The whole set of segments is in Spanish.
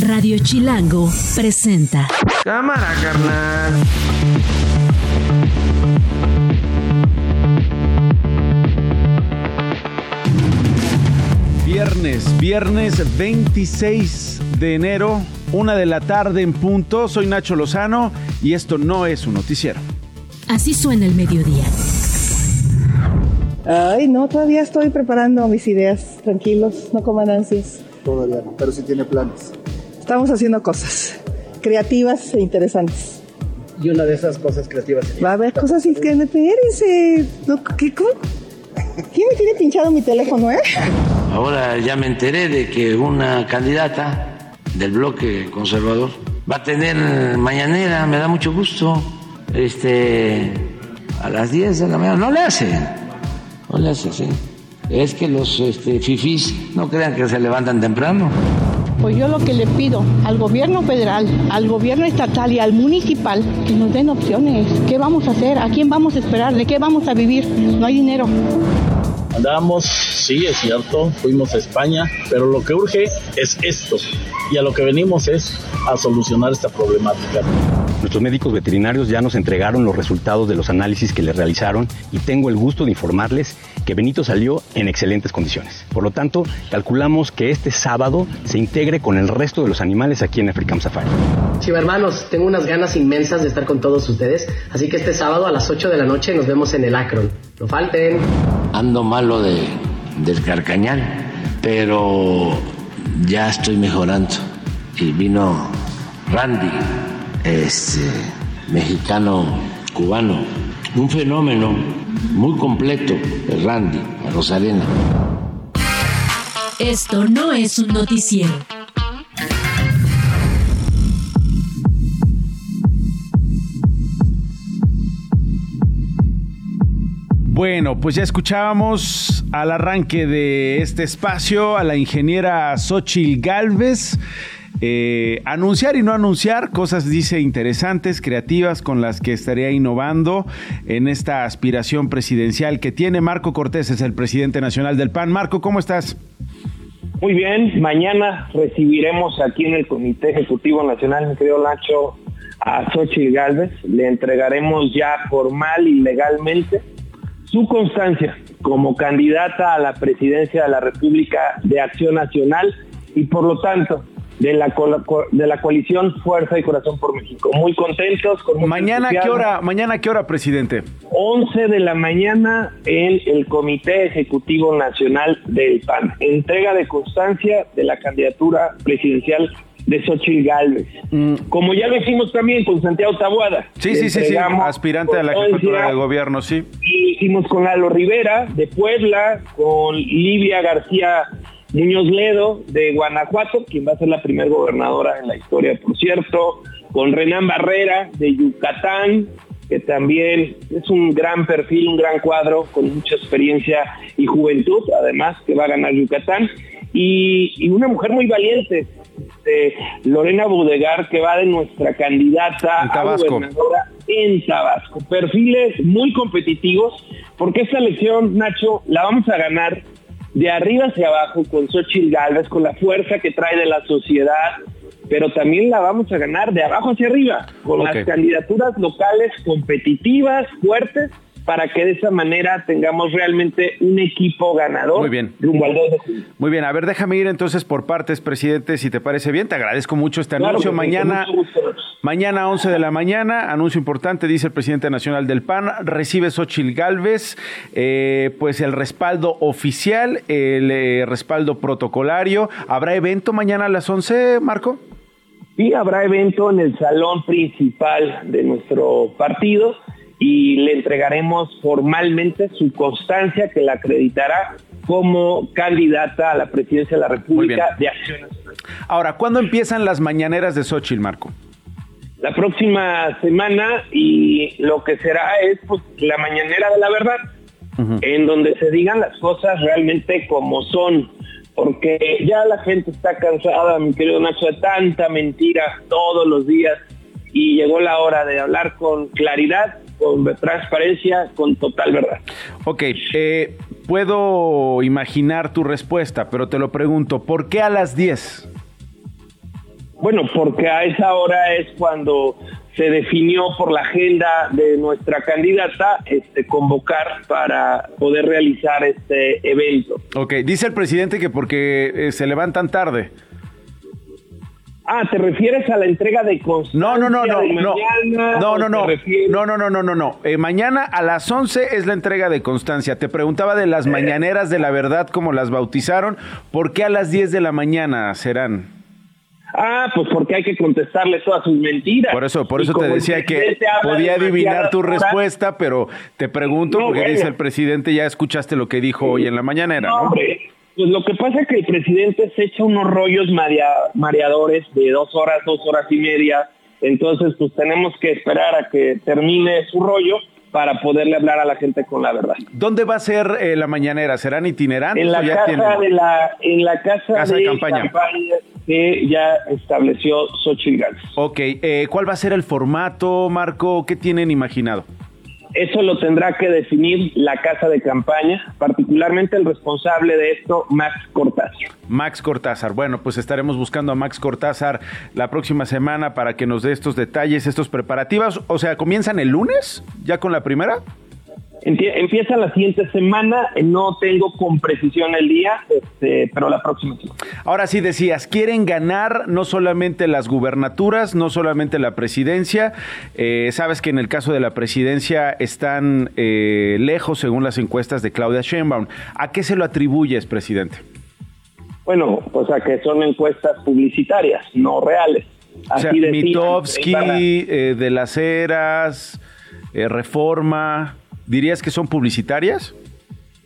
Radio Chilango presenta. Cámara, carnal. Viernes, viernes 26 de enero, una de la tarde en punto. Soy Nacho Lozano y esto no es un noticiero. Así suena el mediodía. Ay, no, todavía estoy preparando mis ideas. Tranquilos, no coman ansias. Todavía no, pero sí tiene planes. Estamos haciendo cosas creativas e interesantes. Y una de esas cosas creativas. Va a haber cosas que espérense. No, ¿qué, cómo? ¿Quién me tiene pinchado mi teléfono, eh? Ahora ya me enteré de que una candidata del bloque conservador va a tener mañanera, me da mucho gusto. Este, a las 10 de la mañana. No le hace, no le hace así. Es que los este, fifís no crean que se levantan temprano. Pues yo lo que le pido al gobierno federal, al gobierno estatal y al municipal que nos den opciones. ¿Qué vamos a hacer? ¿A quién vamos a esperar? ¿De qué vamos a vivir? No hay dinero. Andamos, sí, es cierto, fuimos a España, pero lo que urge es esto. Y a lo que venimos es a solucionar esta problemática. Nuestros médicos veterinarios ya nos entregaron los resultados de los análisis que les realizaron y tengo el gusto de informarles que Benito salió en excelentes condiciones. Por lo tanto, calculamos que este sábado se integre con el resto de los animales aquí en Africam Safari. Sí, hermanos, tengo unas ganas inmensas de estar con todos ustedes, así que este sábado a las 8 de la noche nos vemos en el Akron. No falten. Ando malo de, del carcañal, pero ya estoy mejorando. Y vino Randy, este mexicano cubano, un fenómeno muy completo, el Randy, a Rosarena. Esto no es un noticiero. Bueno, pues ya escuchábamos al arranque de este espacio a la ingeniera Xochil Galvez. Eh, anunciar y no anunciar cosas, dice, interesantes, creativas, con las que estaría innovando en esta aspiración presidencial que tiene Marco Cortés, es el presidente nacional del PAN. Marco, ¿cómo estás? Muy bien, mañana recibiremos aquí en el Comité Ejecutivo Nacional, mi querido Nacho, a Xochitl Galvez. Le entregaremos ya formal y legalmente su constancia como candidata a la presidencia de la República de Acción Nacional y por lo tanto de la, de la coalición Fuerza y Corazón por México. Muy contentos. Con mañana qué hora, mañana qué hora, presidente. 11 de la mañana en el Comité Ejecutivo Nacional del PAN. Entrega de constancia de la candidatura presidencial de Xochitl Galvez. Mm. Como ya lo hicimos también con Santiago Tabuada. Sí, sí, sí, sí, aspirante a la jefatura de gobierno, sí. Y hicimos con Lalo Rivera de Puebla, con Livia García Muñoz Ledo de Guanajuato, quien va a ser la primera gobernadora en la historia, por cierto, con Renán Barrera de Yucatán, que también es un gran perfil, un gran cuadro, con mucha experiencia y juventud, además, que va a ganar Yucatán, y, una mujer muy valiente, de Lorena Budegar, que va de nuestra candidata a gobernadora en Tabasco. Perfiles muy competitivos, porque esta elección, Nacho, la vamos a ganar de arriba hacia abajo con Xochitl Galvez, con la fuerza que trae de la sociedad, pero también la vamos a ganar de abajo hacia arriba, con las candidaturas locales competitivas, fuertes, para que de esa manera tengamos realmente un equipo ganador Muy bien. Muy bien, a ver, déjame ir entonces por partes, presidente, si te parece bien. Te agradezco mucho este anuncio. mañana, mañana 11 de la mañana, anuncio importante, dice el presidente nacional del PAN, recibe Xochil Galvez, eh, pues el respaldo oficial, el eh, respaldo protocolario. ¿Habrá evento mañana a las 11, Marco? Sí, habrá evento en el salón principal de nuestro partido y le entregaremos formalmente su constancia que la acreditará como candidata a la presidencia de la República de Acción Nacional. Ahora, ¿cuándo empiezan las mañaneras de Xochitl, Marco? La próxima semana y lo que será es pues, la mañanera de la verdad, en donde se digan las cosas realmente como son, porque ya la gente está cansada, mi querido Nacho, de tanta mentira todos los días y llegó la hora de hablar con claridad con transparencia, con total verdad. Ok, eh, puedo imaginar tu respuesta, pero te lo pregunto, ¿por qué a las 10? Bueno, porque a esa hora es cuando se definió por la agenda de nuestra candidata este, convocar para poder realizar este evento. Ok, dice el presidente que porque eh, se levantan tarde. Ah, ¿te refieres a la entrega de constancia No, no, no, no, no, no, no, no, no, no, no, no, no, no. Eh, mañana a las 11 es la entrega de constancia. Te preguntaba de las mañaneras de la verdad, como las bautizaron. ¿Por qué a las 10 de la mañana serán? Ah, pues porque hay que contestarle todas sus mentiras. Por eso, por eso te decía que podía adivinar tu respuesta, pero te pregunto No, porque bueno. dice el presidente, ya escuchaste lo que dijo hoy en la mañanera, No, ¿no? hombre, pues lo que pasa es que el presidente se echa unos rollos marea- mareadores de dos horas, dos horas y media. Entonces, pues tenemos que esperar a que termine su rollo para poderle hablar a la gente con la verdad. ¿Dónde va a ser eh, la mañanera? ¿Serán itinerantes En la o ya casa tienen? de la, en la casa, Casa de de, campaña. campaña. Que ya estableció Xochitl Gálvez. Ok, eh, ¿cuál va a ser el formato, Marco? ¿Qué tienen imaginado? Eso lo tendrá que definir la casa de campaña, particularmente el responsable de esto, Max Cortázar. Max Cortázar. Bueno, pues estaremos buscando a Max Cortázar la próxima semana para que nos dé estos detalles, estos preparativos. O sea, ¿comienzan el lunes ya con la primera? Empie- Empieza la siguiente semana, eh, no tengo con precisión el día, este, pero la próxima semana. Ahora sí decías, quieren ganar no solamente las gubernaturas, no solamente la presidencia. Eh, sabes que en el caso de la presidencia están eh, lejos según las encuestas de Claudia Sheinbaum. ¿A qué se lo atribuyes, presidente? Bueno, pues a que son encuestas publicitarias, no reales. O sea, Así Mitofsky, eh, de las Heras, Reforma, ¿dirías que son publicitarias?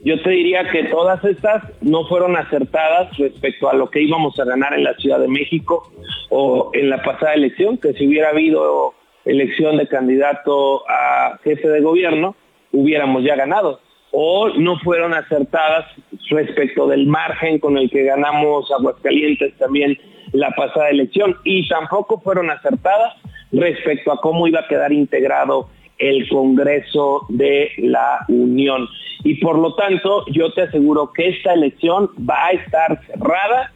Yo te diría que todas estas no fueron acertadas respecto a lo que íbamos a ganar en la Ciudad de México o en la pasada elección, que si hubiera habido elección de candidato a jefe de gobierno, hubiéramos ya ganado. O no fueron acertadas respecto del margen con el que ganamos Aguascalientes también la pasada elección. Y tampoco fueron acertadas respecto a cómo iba a quedar integrado el Congreso de la Unión. Y por lo tanto, yo te aseguro que esta elección va a estar cerrada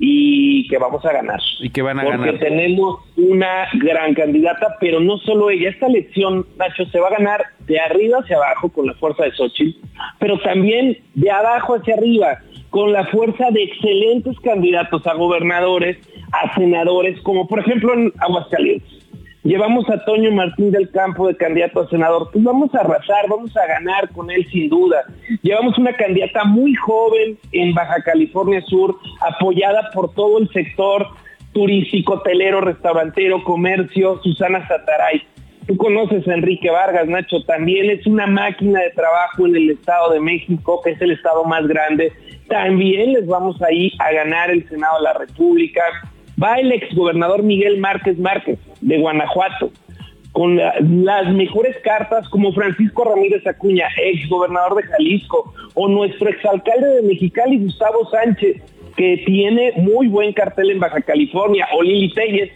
y que vamos a ganar. Y que van a Porque ganar. tenemos una gran candidata, pero no solo ella. Esta elección, Nacho, se va a ganar de arriba hacia abajo con la fuerza de Xochitl, pero también de abajo hacia arriba con la fuerza de excelentes candidatos a gobernadores, a senadores, como por ejemplo en Aguascalientes. Llevamos a Toño Martín del Campo de candidato a senador, pues vamos a arrasar, vamos a ganar con él sin duda. Llevamos una candidata muy joven en Baja California Sur, apoyada por todo el sector turístico, hotelero, restaurantero, comercio, Susana Sataray. Tú conoces a Enrique Vargas, Nacho, también es una máquina de trabajo en el Estado de México, que es el estado más grande. También les vamos ahí a ganar el Senado de la República. Va el exgobernador Miguel Márquez Márquez, de Guanajuato, con la- las mejores cartas como Francisco Ramírez Acuña, exgobernador de Jalisco, o nuestro exalcalde de Mexicali, Gustavo Sánchez, que tiene muy buen cartel en Baja California, o Lili Telles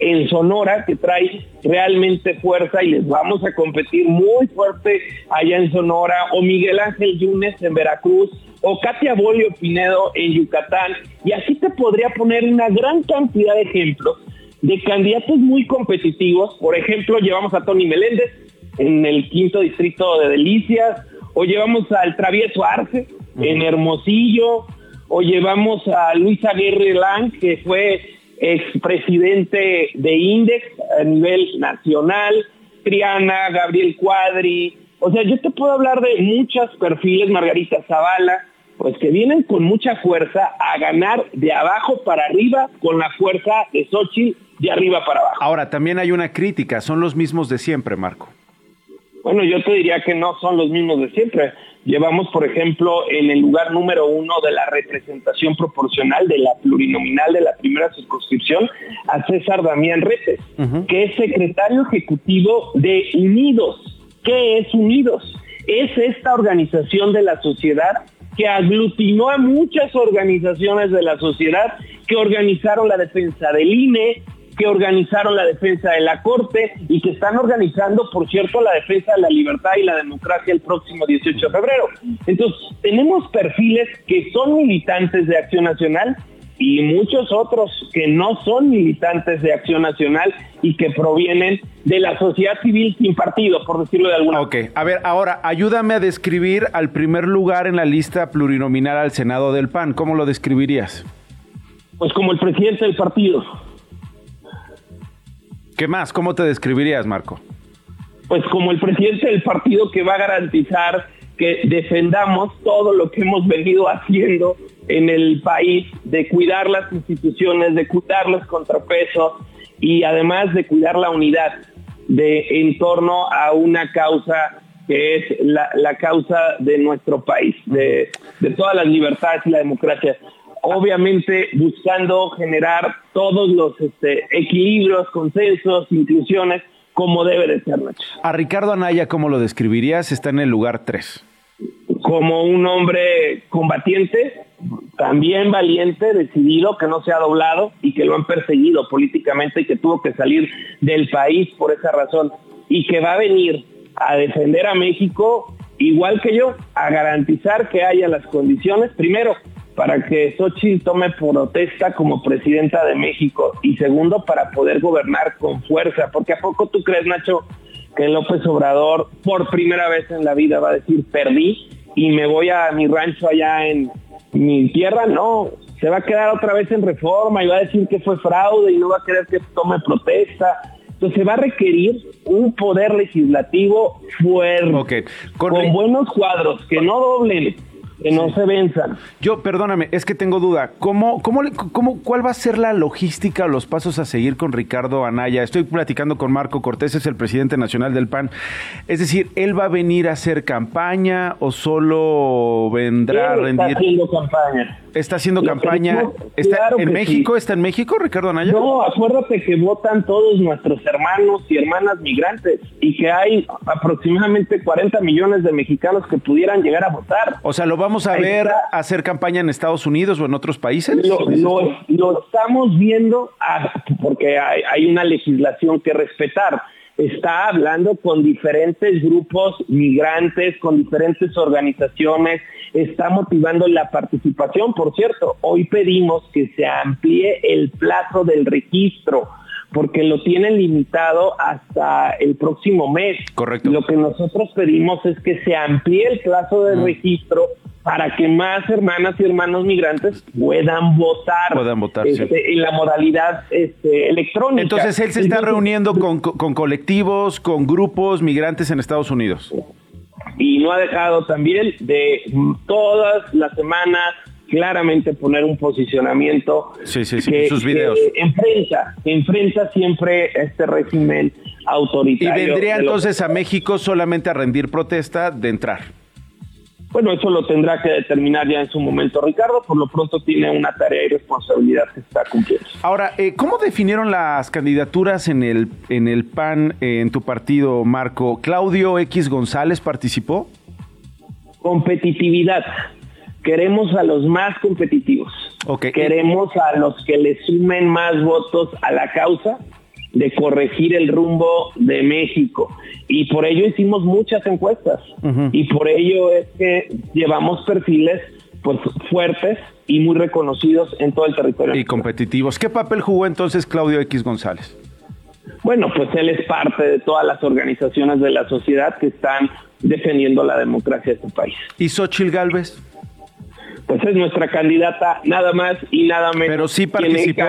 en Sonora, que trae realmente fuerza y les vamos a competir muy fuerte allá en Sonora, o Miguel Ángel Yunes en Veracruz, o Katia Bolio Pinedo en Yucatán, y así te podría poner una gran cantidad de ejemplos de candidatos muy competitivos. Por ejemplo, llevamos a Tony Meléndez en el quinto distrito de Delicias, o llevamos al Travieso Arce en Hermosillo, o llevamos a Luis Aguirre Lang, que fue expresidente de Index a nivel nacional, Triana, Gabriel Cuadri, o sea, yo te puedo hablar de muchos perfiles, Margarita Zavala, pues que vienen con mucha fuerza a ganar de abajo para arriba con la fuerza de Xochitl de arriba para abajo. Ahora, también hay una crítica, son los mismos de siempre, Marco. Bueno, yo te diría que no son los mismos de siempre. Llevamos, por ejemplo, en el lugar número uno de la representación proporcional de la plurinominal de la primera circunscripción a César Damián Retes, que es secretario ejecutivo de Unidos. ¿Qué es Unidos? Es esta organización de la sociedad que aglutinó a muchas organizaciones de la sociedad que organizaron la defensa del INE, que organizaron la defensa de la Corte y que están organizando, por cierto, la defensa de la libertad y la democracia el próximo 18 de febrero. Entonces, tenemos perfiles que son militantes de Acción Nacional, y muchos otros que no son militantes de Acción Nacional y que provienen de la sociedad civil sin partido, por decirlo de alguna Ok, a ver, ahora ayúdame a describir al primer lugar en la lista plurinominal al Senado del PAN. ¿Cómo lo describirías? Pues como el presidente del partido. ¿Qué más? ¿Cómo te describirías, Marco? Pues como el presidente del partido que va a garantizar que defendamos todo lo que hemos venido haciendo en el país, de cuidar las instituciones, de cuidar los contrapesos y además de cuidar la unidad de en torno a una causa que es la, la causa de nuestro país, de, de todas las libertades y la democracia obviamente buscando generar todos los este, equilibrios, consensos, inclusiones, como debe de ser, Nacho. A Ricardo Anaya, ¿cómo lo describirías? Está en el lugar 3. Como un hombre combatiente, también valiente, decidido, que no se ha doblado y que lo han perseguido políticamente y que tuvo que salir del país por esa razón. Y que va a venir a defender a México igual que yo, a garantizar que haya las condiciones, primero, para que Xochitl tome protesta como presidenta de México y segundo, para poder gobernar con fuerza, porque a poco tú crees, Nacho, que López Obrador por primera vez en la vida va a decir perdí y me voy a mi rancho allá en mi tierra, no, se va a quedar otra vez en reforma y va a decir que fue fraude y no va a querer que tome protesta. Entonces se va a requerir un poder legislativo fuerte, con buenos cuadros, que no doblen que no se venzan. Yo, perdóname, es que tengo duda. ¿Cómo, cómo, cómo, ¿Cuál va a ser la logística o los pasos a seguir con Ricardo Anaya? Estoy platicando con Marco Cortés, es el presidente nacional del PAN. Es decir, ¿él va a venir a hacer campaña o solo vendrá a rendir? Está haciendo campaña. ¿Está haciendo campaña? ¿Está en México? ¿Está en México, Ricardo Anaya? No, acuérdate que votan todos nuestros hermanos y hermanas migrantes y que hay aproximadamente 40 millones de mexicanos que pudieran llegar a votar. O sea, ¿lo vamos a ver hacer campaña en Estados Unidos o en otros países? Lo, estamos viendo ah, porque hay una legislación que respetar está hablando con diferentes grupos migrantes, con diferentes organizaciones, está motivando la participación. Por cierto, hoy pedimos que se amplíe el plazo del registro porque lo tienen limitado hasta el próximo mes. Correcto. Lo que nosotros pedimos es que se amplíe el plazo del registro para que más hermanas y hermanos migrantes puedan votar, puedan votar este, en la modalidad este, electrónica. Entonces él se está reuniendo con, con colectivos, con grupos migrantes en Estados Unidos. Y no ha dejado también de todas las semanas claramente poner un posicionamiento sí, sí, sí, sus videos. Que enfrenta, enfrenta siempre este régimen autoritario. Y vendría entonces a México solamente a rendir protesta de entrar. Bueno, eso lo tendrá que determinar ya en su momento Ricardo, por lo pronto tiene una tarea y responsabilidad que está cumpliendo. Ahora, eh, ¿cómo definieron las candidaturas en el, en el PAN, eh, en tu partido, Marco? ¿Claudio X González participó? Competitividad. Queremos a los más competitivos. Queremos a los que le sumen más votos a la causa de corregir el rumbo de México. Y por ello hicimos muchas encuestas. Y por ello es que llevamos perfiles pues, fuertes y muy reconocidos en todo el territorio. Y competitivos. ¿Qué papel jugó entonces Claudio X González? Bueno, pues él es parte de todas las organizaciones de la sociedad que están defendiendo la democracia de este país. ¿Y Xochil Gálvez? Pues es nuestra candidata nada más y nada menos. Pero sí participó.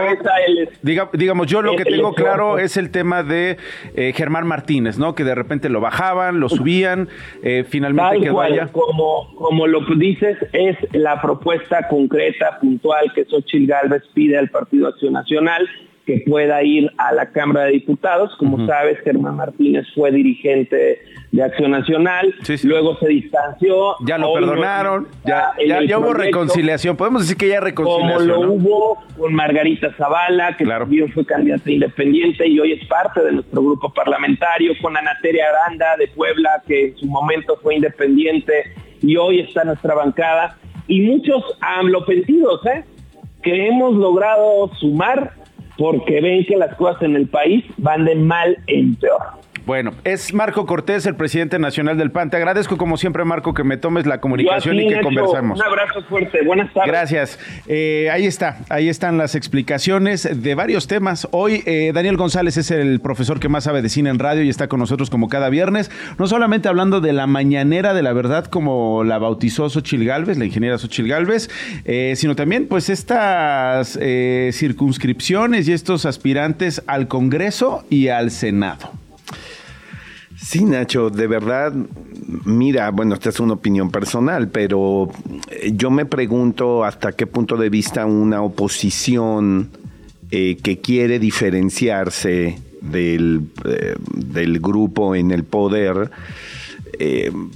digamos, yo lo que tengo claro es el tema de eh, Germán Martínez, ¿no? Que de repente lo bajaban, lo subían, eh, finalmente que vaya. Como, como lo dices, es la propuesta concreta, puntual que Xochitl Gálvez pide al Partido Acción Nacional que pueda ir a la Cámara de Diputados. Como sabes, Germán Martínez fue dirigente de Acción Nacional, luego se distanció. Ya lo perdonaron, ya, ya, hubo reconciliación. Podemos decir que ya reconciliación. Como lo hubo con Margarita Zavala, que también fue candidata independiente y hoy es parte de nuestro grupo parlamentario, con Anateria Aranda de Puebla, que en su momento fue independiente y hoy está en nuestra bancada. Y muchos amlopentidos, ¿eh? que hemos logrado sumar porque ven que las cosas en el país van de mal en peor. Bueno, es Marco Cortés, el presidente nacional del PAN. Te agradezco como siempre, Marco, que me tomes la comunicación y que conversamos. Un abrazo fuerte, buenas tardes. Gracias. Eh, ahí está, ahí están las explicaciones de varios temas. Hoy eh, Daniel González es el profesor que más sabe de cine en radio y está con nosotros como cada viernes, no solamente hablando de la mañanera de la verdad como la bautizó Xochil Gálvez, la ingeniera Xochil Gálvez, eh, sino también pues estas circunscripciones y estos aspirantes al Congreso y al Senado. Sí, Nacho, de verdad, mira, bueno, esta es una opinión personal, pero eh, yo me pregunto hasta qué punto de vista una oposición eh, que quiere diferenciarse del, eh, del, grupo en el poder,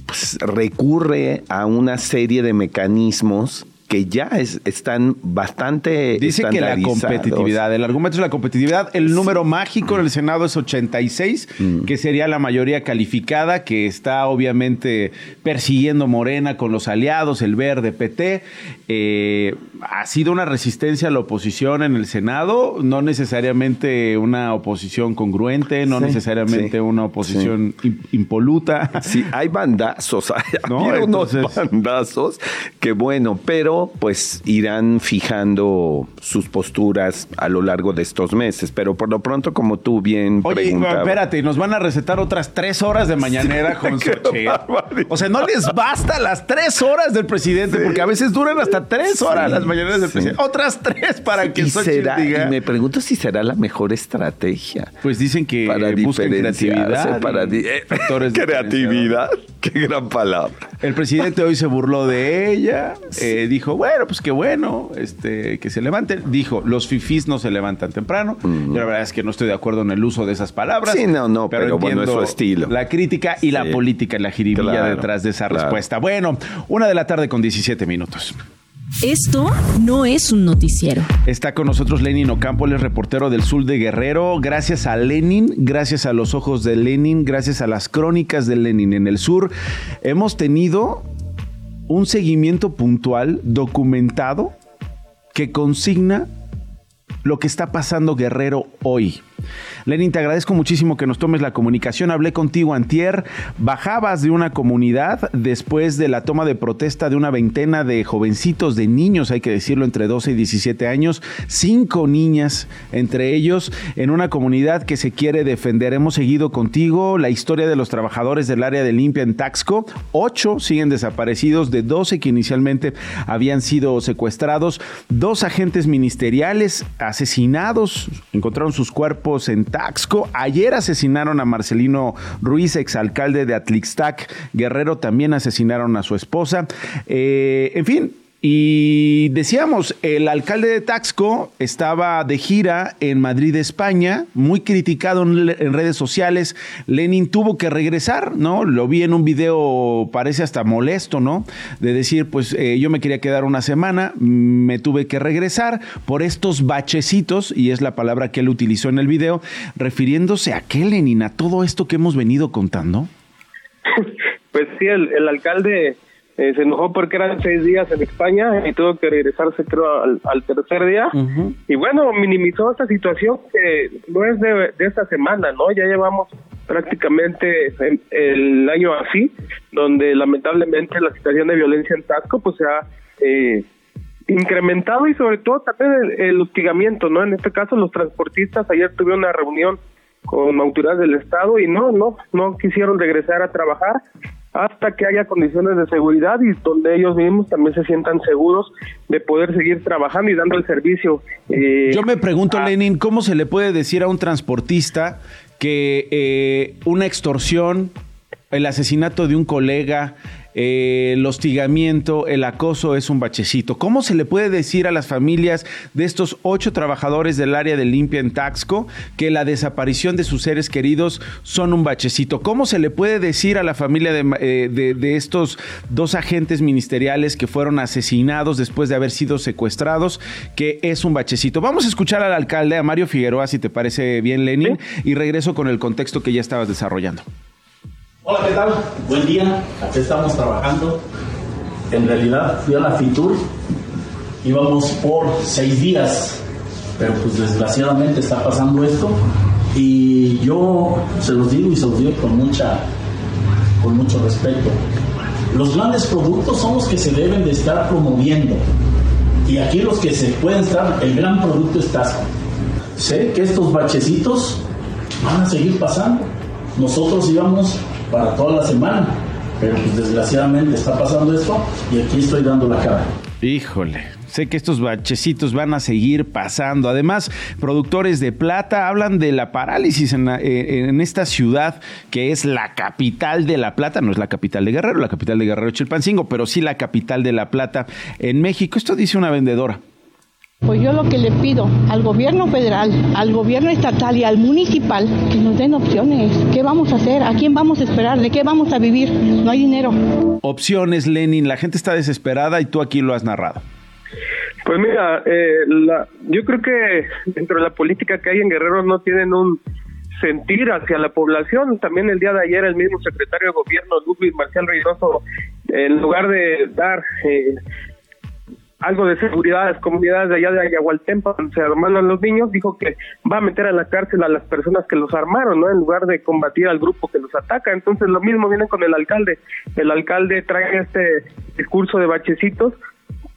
pues, recurre a una serie de mecanismos que ya están bastante Dice que la competitividad, el argumento es la competitividad. El número mágico en el Senado es 86, mm. que sería la mayoría calificada, que está obviamente persiguiendo Morena con los aliados, el Verde, PT. Eh, ha sido una resistencia a la oposición en el Senado, no necesariamente una oposición congruente, no necesariamente una oposición impoluta. Sí, hay bandazos, hay, unos bandazos que bueno, pero pues irán fijando sus posturas a lo largo de estos meses. Pero por lo pronto, como tú bien Oye, espérate, nos van a recetar otras tres horas de mañanera con O sea, no les basta las tres horas del presidente, porque a veces duran hasta tres horas las mañaneras del presidente. Otras tres para que y, será, y me pregunto si será la mejor estrategia. Pues dicen que para creatividad. Para creatividad. Qué gran palabra. El presidente hoy se burló de ella, eh, dijo, bueno, pues qué bueno, este, que se levanten. Dijo, los fifís no se levantan temprano. Yo la verdad es que no estoy de acuerdo en el uso de esas palabras. Sí, no, no, pero, bueno, es su estilo. La crítica y la política, la jiribilla detrás de esa respuesta. Bueno, una de la tarde con 17 minutos. Esto no es un noticiero. Está con nosotros Lenin Ocampo, el reportero del Sur de Guerrero. Gracias a Lenin, gracias a los ojos de Lenin, gracias a las crónicas de Lenin en el sur, hemos tenido un seguimiento puntual, documentado, que consigna lo que está pasando Guerrero hoy. Lenin, te agradezco muchísimo que nos tomes la comunicación. Hablé contigo antier, bajabas de una comunidad después de la toma de protesta de una veintena de jovencitos, de niños, hay que decirlo, entre 12 y 17 años, cinco niñas entre ellos, en una comunidad que se quiere defender. Hemos seguido contigo la historia de los trabajadores del área de limpia en Taxco. Ocho siguen desaparecidos, de 12 que inicialmente habían sido secuestrados. Dos agentes ministeriales asesinados, encontraron sus cuerpos en Taxco. Ayer asesinaron a Marcelino Ruiz, exalcalde de Atlixtac. Guerrero también asesinaron a su esposa. Eh, en fin, y decíamos, el alcalde de Taxco estaba de gira en Madrid, España, muy criticado en, redes sociales. Lenin tuvo que regresar, ¿no? Lo vi en un video, parece hasta molesto, ¿no? De decir, pues eh, yo me quería quedar una semana, me tuve que regresar por estos bachecitos, y es la palabra que él utilizó en el video, refiriéndose a qué, Lenin, a todo esto que hemos venido contando. Pues sí, el alcalde eh, se enojó porque eran seis días en España y tuvo que regresarse creo al, tercer día. Y bueno minimizó esta situación que no es de, esta semana no ya llevamos prácticamente el, año así donde lamentablemente la situación de violencia en Tasco pues se ha eh, incrementado y sobre todo también el, hostigamiento no en este caso los transportistas ayer tuvieron una reunión con autoridades del estado y no no no quisieron regresar a trabajar hasta que haya condiciones de seguridad y donde ellos mismos también se sientan seguros de poder seguir trabajando y dando el servicio. Eh, Yo me pregunto, Lenin, ¿cómo se le puede decir a un transportista que eh, una extorsión, el asesinato de un colega, eh, el hostigamiento, el acoso es un bachecito. ¿Cómo se le puede decir a las familias de estos ocho trabajadores del área de limpia en Taxco que la desaparición de sus seres queridos son un bachecito? ¿Cómo se le puede decir a la familia de, eh, de estos dos agentes ministeriales que fueron asesinados después de haber sido secuestrados que es un bachecito? Vamos a escuchar al alcalde, a Mario Figueroa, si te parece bien, Lenin, y regreso con el contexto que ya estabas desarrollando. Hola, ¿qué tal? Buen día. Aquí estamos trabajando. En realidad fui a la FITUR. Íbamos por seis días, pero pues desgraciadamente está pasando esto Y yo se los digo y se los digo con, mucha, con mucho respeto. Los grandes productos son los que se deben de estar promoviendo. Y aquí los que se pueden estar, el gran producto es Tasco. Sé que estos bachecitos van a seguir pasando. Nosotros íbamos para toda la semana, pero pues desgraciadamente está pasando esto y aquí estoy dando la cara. Híjole, sé que estos bachecitos van a seguir pasando. Además, productores de plata hablan de la parálisis en, eh, en, esta ciudad que es la capital de la plata. No es la capital de Guerrero, la capital de Guerrero Chilpancingo, pero sí la capital de la plata en México. Esto dice una vendedora. Pues yo lo que le pido al gobierno federal, al gobierno estatal y al municipal que nos den opciones. ¿Qué vamos a hacer? ¿A quién vamos a esperar? ¿De qué vamos a vivir? No hay dinero. Opciones, Lenin. La gente está desesperada y tú aquí lo has narrado. Pues mira, eh, yo creo que dentro de la política que hay en Guerrero no tienen un sentir hacia la población. También el día de ayer el mismo secretario de gobierno, Ludwig Marcial Reynoso, en lugar de dar eh, algo de seguridad a las comunidades de allá de Ayahualtempa, donde se armaron los niños, dijo que va a meter a la cárcel a las personas que los armaron, ¿no? En lugar de combatir al grupo que los ataca. Entonces lo mismo viene con el alcalde. El alcalde trae este discurso de bachecitos,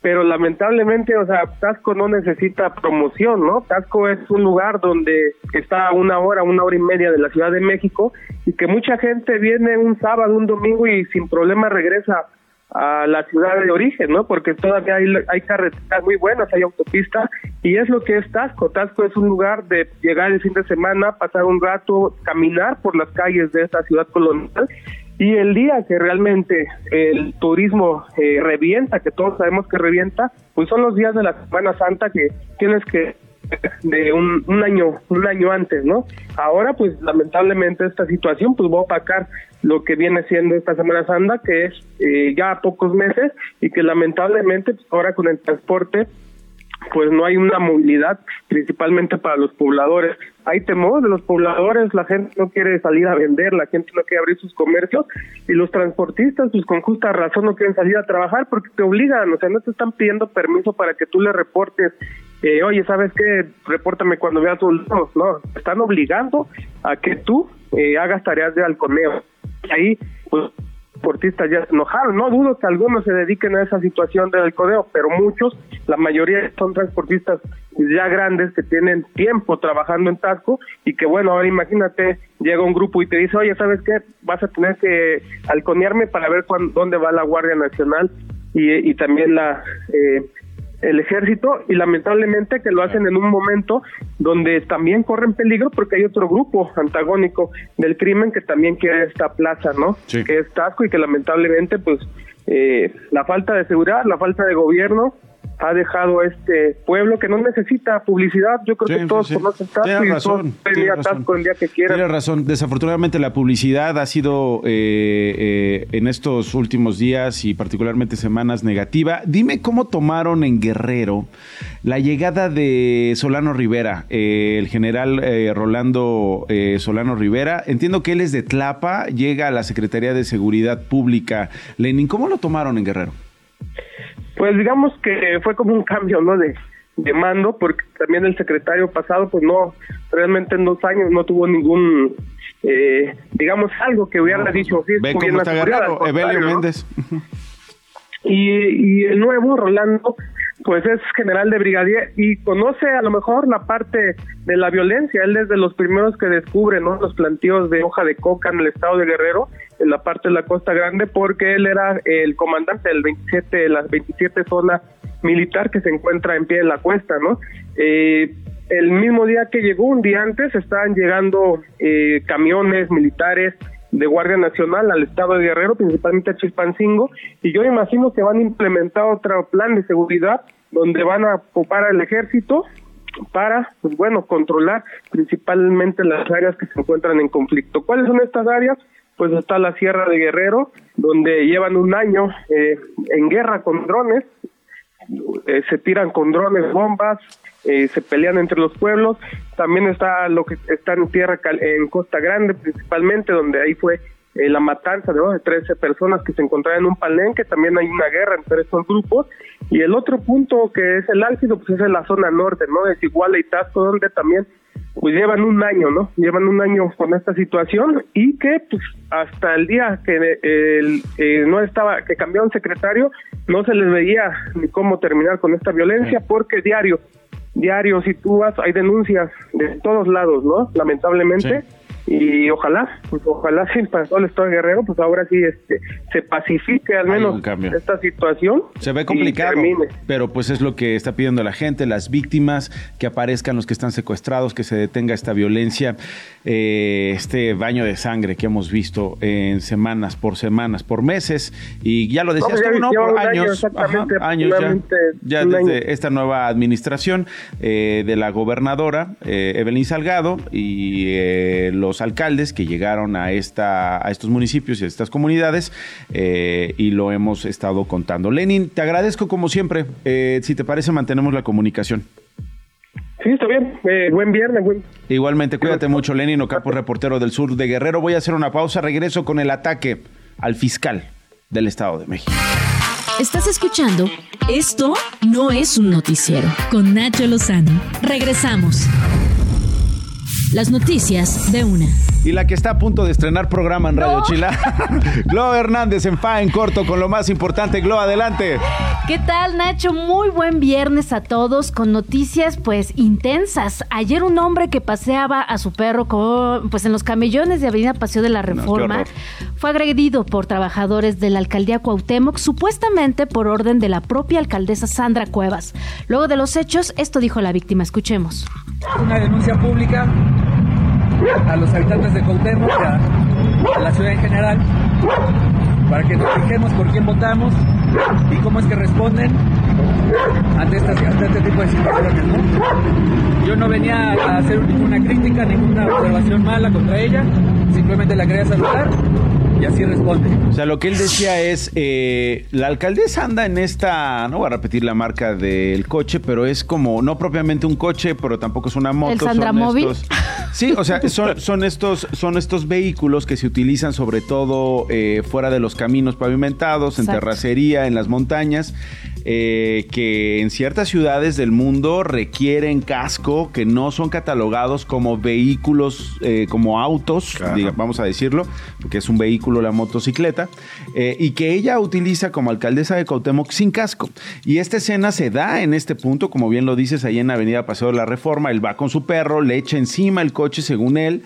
pero lamentablemente, o sea, Tasco no necesita promoción, ¿no? Tasco es un lugar donde está a una hora, una hora y media de la Ciudad de México y que mucha gente viene un sábado, un domingo y sin problema regresa a la ciudad de origen, ¿no? Porque todavía hay, hay carreteras muy buenas, hay autopistas y es lo que es Tasco. Tasco es un lugar de llegar el fin de semana, pasar un rato, caminar por las calles de esta ciudad colonial y el día que realmente el turismo eh, revienta, que todos sabemos que revienta, pues son los días de la Semana Santa que tienes que de un, año un año antes no ahora pues lamentablemente esta situación pues va a opacar lo que viene siendo esta Semana Santa que es eh, ya pocos meses y que lamentablemente pues, ahora con el transporte pues no hay una movilidad, principalmente para los pobladores. Hay temor de los pobladores, la gente no quiere salir a vender, la gente no quiere abrir sus comercios y los transportistas, pues con justa razón no quieren salir a trabajar porque te obligan, o sea, no te están pidiendo permiso para que tú le reportes, eh, oye, ¿sabes qué? Repórtame cuando veas un... No, no, están obligando a que tú eh, hagas tareas de halconeo. Y ahí, pues deportistas ya se enojaron. No dudo que algunos se dediquen a esa situación del codeo, pero muchos, la mayoría son transportistas ya grandes que tienen tiempo trabajando en Tasco y que bueno, ahora imagínate, llega un grupo y te dice, oye, ¿sabes qué? Vas a tener que halconearme para ver dónde va la Guardia Nacional y, y también la eh, el ejército y lamentablemente que lo hacen en un momento donde también corren peligro porque hay otro grupo antagónico del crimen que también quiere esta plaza, ¿no? Que es Tasco y que lamentablemente pues eh, la falta de seguridad, la falta de gobierno ha dejado este pueblo que no necesita publicidad. Yo creo que todos conocen Tasco y razón, todos Tasco el día que quieran. Tiene razón. Desafortunadamente la publicidad ha sido eh, eh, en estos últimos días y particularmente semanas negativa. Dime cómo tomaron en Guerrero la llegada de Solano Rivera, eh, el general Rolando Solano Rivera. Entiendo que él es de Tlapa, llega a la Secretaría de Seguridad Pública. Lenin, ¿cómo lo tomaron en Guerrero? Pues digamos que fue como un cambio, ¿no? De, de mando, porque también el secretario pasado, pues no, realmente en dos años no tuvo ningún, eh, digamos, algo que hubiera dicho. Sí, Ven cómo está Evelio Méndez. Y, y el nuevo, Rolando, pues es general de brigadier y conoce a lo mejor la parte de la violencia. Él es de los primeros que descubre ¿no? los plantíos de hoja de coca en el estado de Guerrero, en la parte de la Costa Grande, porque él era el comandante del 27, de las 27 zonas militar que se encuentra en pie en la cuesta, ¿no? Eh, el mismo día que llegó, un día antes, estaban llegando eh, camiones militares de Guardia Nacional al estado de Guerrero, principalmente a Chilpancingo, y yo imagino que van a implementar otro plan de seguridad donde van a ocupar al ejército para, pues bueno, controlar principalmente las áreas que se encuentran en conflicto. ¿Cuáles son estas áreas? Pues está la Sierra de Guerrero, donde llevan un año eh, en guerra con drones, eh, se tiran con drones bombas, eh, se pelean entre los pueblos. También está lo que está en tierra en Costa Grande, principalmente, donde ahí fue eh, la matanza de, de 13 personas que se encontraban en un palenque. También hay una guerra entre estos grupos. Y el otro punto que es el álgido, pues es en la zona norte, ¿no? Es igual y Tasco, donde también pues llevan un año, ¿no? Llevan un año con esta situación y que pues hasta el día que el, eh, no estaba, que cambió un secretario, no se les veía ni cómo terminar con esta violencia porque diario, diario, si tú vas, hay denuncias de todos lados, ¿no? Lamentablemente y ojalá, pues ojalá para todo el Estado de Guerrero, pues ahora sí este, se pacifique al menos esta situación. Se ve complicado, pero pues es lo que está pidiendo la gente, las víctimas, que aparezcan los que están secuestrados, que se detenga esta violencia, eh, este baño de sangre que hemos visto en semanas, por semanas, por meses, y ya lo decías tú, ¿no? Por años, años ya, desde esta nueva administración eh, de la gobernadora eh, Evelyn Salgado y los alcaldes que llegaron a, esta, a estos municipios y a estas comunidades eh, y lo hemos estado contando. Lenin, te agradezco como siempre. Eh, si te parece, mantenemos la comunicación. Sí, está bien. Eh, buen viernes. Igualmente, cuídate mucho, Lenin Ocampo, reportero del sur de Guerrero. Voy a hacer una pausa. Regreso con el ataque al fiscal del Estado de México. Estás escuchando Esto no es un noticiero con Nacho Lozano. Regresamos. Las noticias de una. Y la que está a punto de estrenar programa en Radio Chila, Glo Hernández en FA en corto con lo más importante. Glo, adelante. ¿Qué tal, Nacho? Muy buen viernes a todos con noticias pues intensas. Ayer un hombre que paseaba a su perro con, pues en los camellones de Avenida Paseo de la Reforma fue agredido por trabajadores de la alcaldía Cuauhtémoc, supuestamente por orden de la propia alcaldesa Sandra Cuevas. Luego de los hechos, esto dijo la víctima. Escuchemos. Una denuncia pública a los habitantes de Cuauhtémoc, a, a la ciudad en general, para que nos fijemos por quién votamos y cómo es que responden ante, este tipo de situaciones. Yo no venía a hacer ninguna crítica, ninguna observación mala contra ella, simplemente la quería saludar y así responde. O sea, lo que él decía es, eh, la alcaldesa anda en esta, no voy a repetir la marca del coche, pero es como, no propiamente un coche, pero tampoco es una moto. ¿El Sandra Móvil? sí, o sea, son, son, estos, son estos vehículos que se utilizan sobre todo eh, fuera de los caminos pavimentados, en terracería, en las montañas. Eh, que en ciertas ciudades del mundo requieren casco, que no son catalogados como vehículos, eh, como autos, vamos a decirlo, porque es un vehículo la motocicleta, eh, y que ella utiliza como alcaldesa de Cuauhtémoc sin casco. Y esta escena se da en este punto, como bien lo dices, ahí en Avenida Paseo de la Reforma, él va con su perro, le echa encima el coche según él,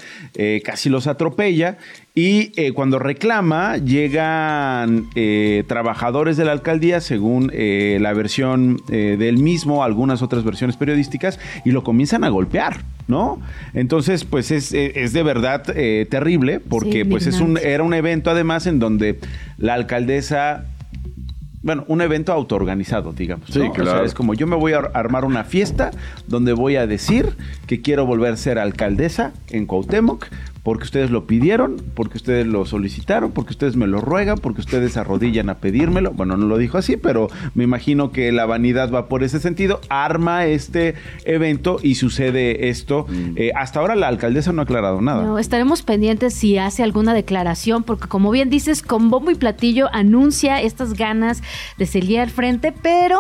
casi los atropella, y eh, cuando reclama, llegan eh, trabajadores de la alcaldía, según eh, la versión del mismo, algunas otras versiones periodísticas, y lo comienzan a golpear, ¿no? Entonces, pues es, es de verdad terrible, porque pues es un, era un evento además en donde la alcaldesa bueno, un evento autoorganizado, digamos. Sí, claro. O sea, es como yo me voy a armar una fiesta donde voy a decir que quiero volver a ser alcaldesa en Cuauhtémoc, porque ustedes lo pidieron, porque ustedes lo solicitaron, porque ustedes me lo ruegan, porque ustedes arrodillan a pedírmelo. Bueno, no lo dijo así, pero me imagino que la vanidad va por ese sentido. Arma este evento y sucede esto. Mm. Eh, hasta ahora la alcaldesa no ha aclarado nada. No, estaremos pendientes si hace alguna declaración, porque como bien dices, con bombo y platillo anuncia estas ganas de seguir al frente, pero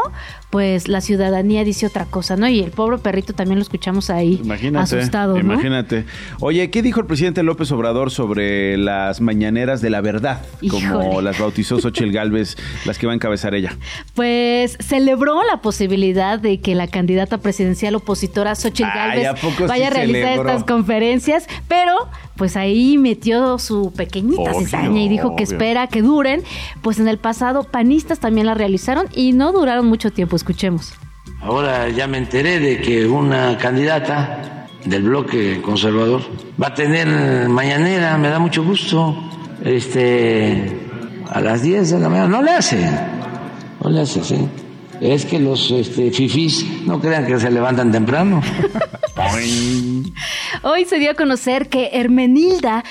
pues la ciudadanía dice otra cosa, ¿no? Y el pobre perrito también lo escuchamos ahí imagínate, asustado, ¿no? Imagínate. Oye, ¿qué dijo el presidente López Obrador sobre las mañaneras de la verdad, como las bautizó Xochitl Galvez, las que va a encabezar ella? Pues celebró la posibilidad de que la candidata presidencial opositora Xochitl Galvez vaya a realizar estas conferencias, pero pues ahí metió su pequeñita cizaña y dijo que espera que duren. Pues en el pasado panistas también la realizaron y no duraron mucho tiempo. Escuchemos. Ahora ya me enteré de que una candidata del bloque conservador va a tener mañanera, me da mucho gusto, este, a las 10 de la mañana. No le hace, no le hace, sí es que los este, fifís no crean que se levantan temprano. Hoy se dio a conocer que Hermenilda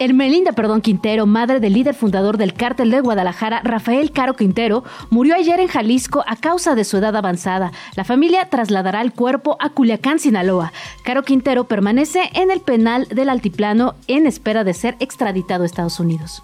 Hermelinda, perdón, Quintero, madre del líder fundador del cártel de Guadalajara, Rafael Caro Quintero, murió ayer en Jalisco a causa de su edad avanzada. La familia trasladará el cuerpo a Culiacán, Sinaloa. Caro Quintero permanece en el penal del Altiplano en espera de ser extraditado a Estados Unidos.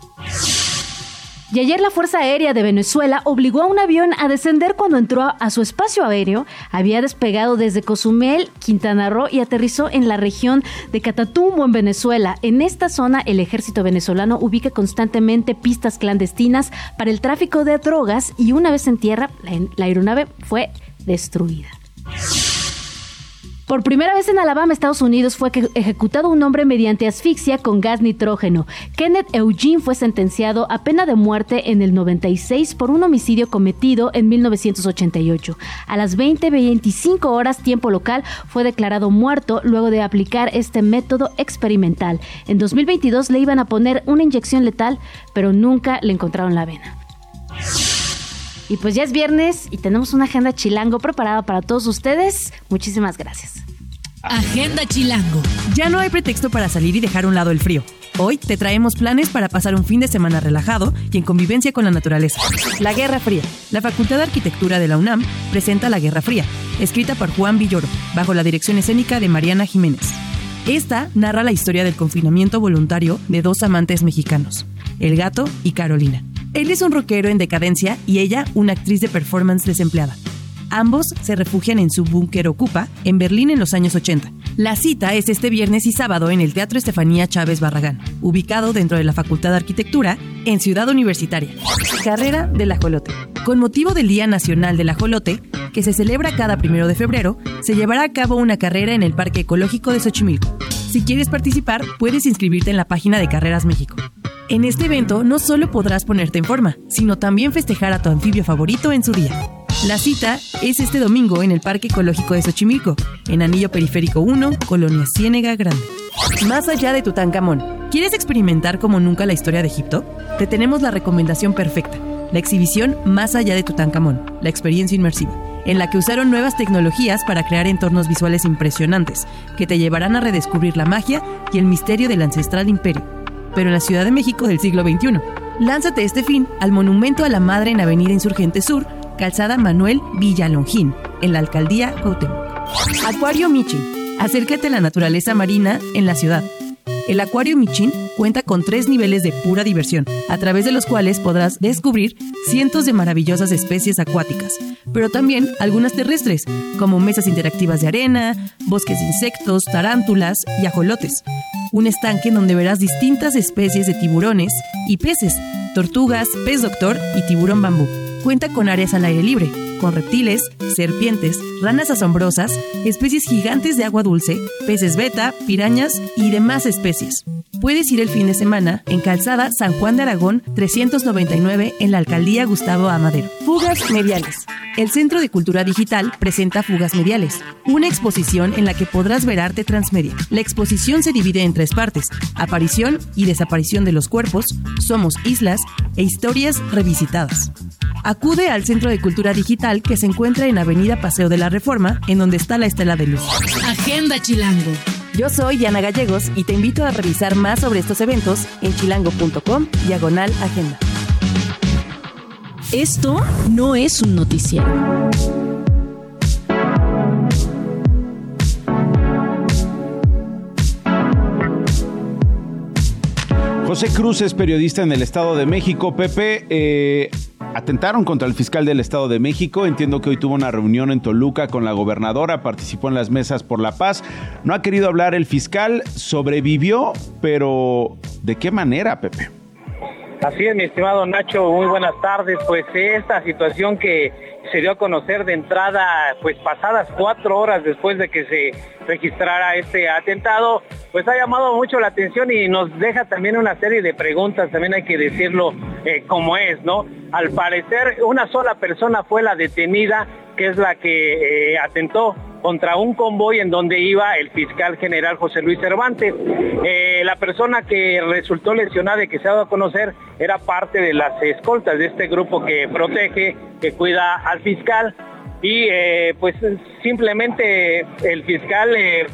Y ayer la Fuerza Aérea de Venezuela obligó a un avión a descender cuando entró a su espacio aéreo. Había despegado desde Cozumel, Quintana Roo y aterrizó en la región de Catatumbo, en Venezuela. En esta zona, el ejército venezolano ubica constantemente pistas clandestinas para el tráfico de drogas y una vez en tierra, la aeronave fue destruida. Por primera vez en Alabama, Estados Unidos, fue ejecutado un hombre mediante asfixia con gas nitrógeno. Kenneth Eugene fue sentenciado a pena de muerte en el 96 por un homicidio cometido en 1988. A las 20:25 horas tiempo local fue declarado muerto luego de aplicar este método experimental. En 2022 le iban a poner una inyección letal, pero nunca le encontraron la vena. Y pues ya es viernes y tenemos una agenda chilango preparada para todos ustedes. Muchísimas gracias. Agenda Chilango. Ya no hay pretexto para salir y dejar a un lado el frío. Hoy te traemos planes para pasar un fin de semana relajado y en convivencia con la naturaleza. La Guerra Fría. La Facultad de Arquitectura de la UNAM presenta La Guerra Fría, escrita por Juan Villoro, bajo la dirección escénica de Mariana Jiménez. Esta narra la historia del confinamiento voluntario de dos amantes mexicanos, el gato y Carolina él es un rockero en decadencia y ella una actriz de performance desempleada. Ambos se refugian en su búnker Ocupa, en Berlín en los años 80. La cita es este viernes y sábado en el Teatro Estefanía Chávez Barragán, ubicado dentro de la Facultad de Arquitectura, en Ciudad Universitaria. Carrera del Ajolote. Con motivo del Día Nacional del Ajolote, que se celebra cada primero de febrero, se llevará a cabo una carrera en el Parque Ecológico de Xochimilco. Si quieres participar, puedes inscribirte en la página de Carreras México. En este evento no solo podrás ponerte en forma, sino también festejar a tu anfibio favorito en su día. La cita es este domingo en el Parque Ecológico de Xochimilco, en Anillo Periférico 1, Colonia Ciénega Grande. Más allá de Tutankamón, ¿quieres experimentar como nunca la historia de Egipto? Te tenemos la recomendación perfecta, la exhibición Más allá de Tutankamón, la experiencia inmersiva, en la que usaron nuevas tecnologías para crear entornos visuales impresionantes, que te llevarán a redescubrir la magia y el misterio del ancestral imperio pero en la Ciudad de México del siglo XXI. Lánzate este fin al Monumento a la Madre en Avenida Insurgente Sur, Calzada Manuel Villalongín, en la Alcaldía Cuauhtémoc. Acuario Michin. Acércate a la naturaleza marina en la ciudad. El Acuario Michin cuenta con tres niveles de pura diversión, a través de los cuales podrás descubrir cientos de maravillosas especies acuáticas, pero también algunas terrestres, como mesas interactivas de arena, bosques de insectos, tarántulas y ajolotes, un estanque donde verás distintas especies de tiburones y peces, tortugas, pez doctor y tiburón bambú. Cuenta con áreas al aire libre, con reptiles, serpientes, ranas asombrosas, especies gigantes de agua dulce, peces beta, pirañas y demás especies. Puedes ir el fin de semana en Calzada San Juan de Aragón 399 en la Alcaldía Gustavo Amadero. Fugas Mediales. El Centro de Cultura Digital presenta Fugas Mediales, una exposición en la que podrás ver arte transmedia. La exposición se divide en tres partes, aparición y desaparición de los cuerpos, somos islas e historias revisitadas. Acude al Centro de Cultura Digital que se encuentra en Avenida Paseo de la Reforma, en donde está la Estela de Luz. Agenda Chilango. Yo soy Diana Gallegos y te invito a revisar más sobre estos eventos en chilango.com diagonal agenda. Esto no es un noticiero. José Cruz es periodista en el Estado de México. Pepe, eh, atentaron contra el fiscal del Estado de México. Entiendo que hoy tuvo una reunión en Toluca con la gobernadora, participó en las mesas por la paz. No ha querido hablar el fiscal, sobrevivió, pero ¿de qué manera, Pepe? Así es, mi estimado Nacho, muy buenas tardes. Pues esta situación que se dio a conocer de entrada, pues pasadas cuatro horas después de que se registrara este atentado, pues ha llamado mucho la atención y nos deja también una serie de preguntas, también hay que decirlo eh, como es, ¿no? Al parecer, una sola persona fue la detenida, que es la que eh, atentó contra un convoy en donde iba el fiscal general José Luis Cervantes. Eh, la persona que resultó lesionada y que se ha dado a conocer era parte de las escoltas de este grupo que protege, que cuida al fiscal y eh, pues simplemente el fiscal eh,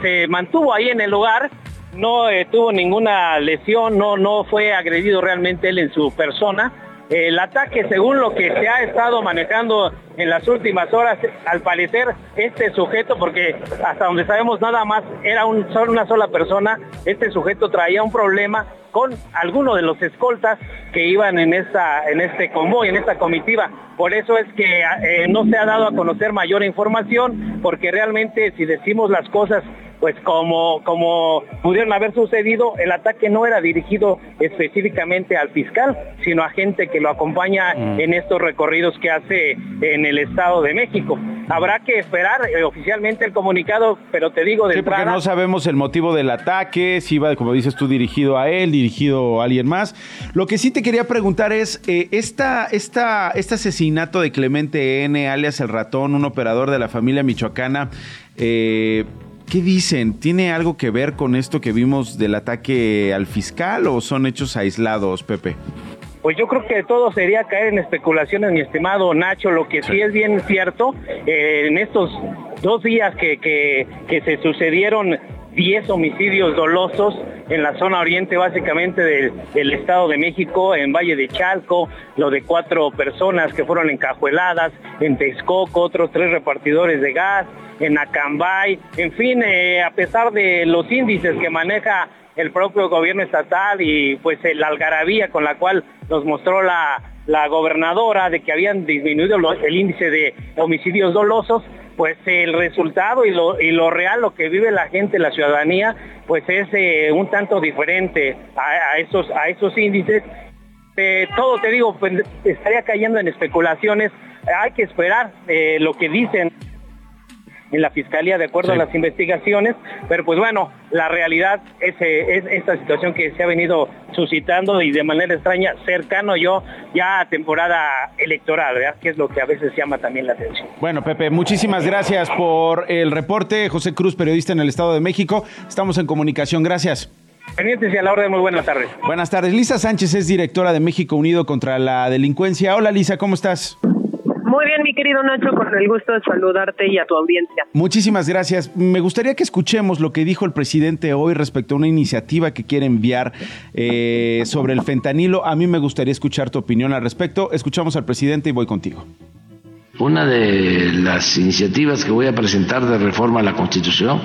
se mantuvo ahí en el lugar, no tuvo ninguna lesión, no, no fue agredido realmente él en su persona, El ataque, según lo que se ha estado manejando en las últimas horas, al parecer este sujeto, porque hasta donde sabemos nada más era un, una sola persona, este sujeto traía un problema con alguno de los escoltas que iban en esta en este convoy, en esta comitiva. Por eso es que eh, no se ha dado a conocer mayor información, porque realmente si decimos las cosas pues como, como pudieron haber sucedido, el ataque no era dirigido específicamente al fiscal, sino a gente que lo acompaña mm. en estos recorridos que hace en el Estado de México. Habrá que esperar eh, oficialmente el comunicado, pero te digo de sí, porque no sabemos el motivo del ataque, si iba, como dices tú, dirigido a él, dirigido a alguien más. Lo que sí te quería preguntar es, eh, esta, esta, este asesinato de Clemente N., alias El Ratón, un operador de la familia michoacana, eh, ¿Qué dicen? ¿Tiene algo que ver con esto que vimos del ataque al fiscal o son hechos aislados, Pepe? Pues yo creo que todo sería caer en especulaciones, mi estimado Nacho. Lo que sí es bien cierto, eh, en estos dos días que, que se sucedieron 10 homicidios dolosos en la zona oriente básicamente del, Estado de México, en Valle de Chalco, lo de cuatro personas que fueron encajueladas, en Texcoco, otros tres repartidores de gas, en Acambay, en fin, eh, a pesar de los índices que maneja el propio gobierno estatal y pues la algarabía con la cual nos mostró la, la gobernadora de que habían disminuido el índice de homicidios dolosos, pues el resultado y lo, y lo real, lo que vive la gente, la ciudadanía, pues es eh, un tanto diferente a, esos, a esos índices. Todo te digo, pues, estaría cayendo en especulaciones. Hay que esperar eh, lo que dicen en la fiscalía de acuerdo a las investigaciones, pero pues bueno, la realidad es, es, esta situación que se ha venido suscitando y de manera extraña cercano yo ya a temporada electoral, ¿verdad? que es lo que a veces llama también la atención. Bueno, Pepe, muchísimas gracias por el reporte. José Cruz, periodista en el Estado de México. Estamos en comunicación. Gracias. Pendientes y a la orden, muy buenas tardes. Buenas tardes. Lisa Sánchez es directora de México Unido contra la Delincuencia. Hola Lisa, ¿cómo estás? Muy bien, mi querido Nacho, con el gusto de saludarte y a tu audiencia. Muchísimas gracias. Me gustaría que escuchemos lo que dijo el presidente hoy respecto a una iniciativa que quiere enviar eh, sobre el fentanilo. A mí me gustaría escuchar tu opinión al respecto. Escuchamos al presidente y voy contigo. Una de las iniciativas que voy a presentar de reforma a la Constitución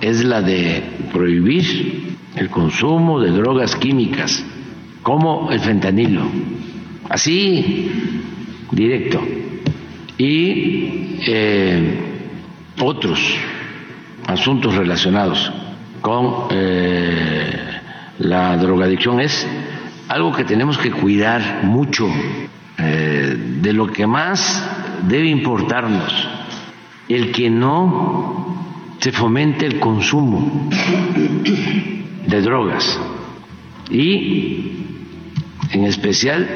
es la de prohibir el consumo de drogas químicas como el fentanilo. Así, directo y eh, otros asuntos relacionados con eh, la drogadicción. Es algo que tenemos que cuidar mucho eh, de lo que más debe importarnos el que no se fomente el consumo de drogas y en especial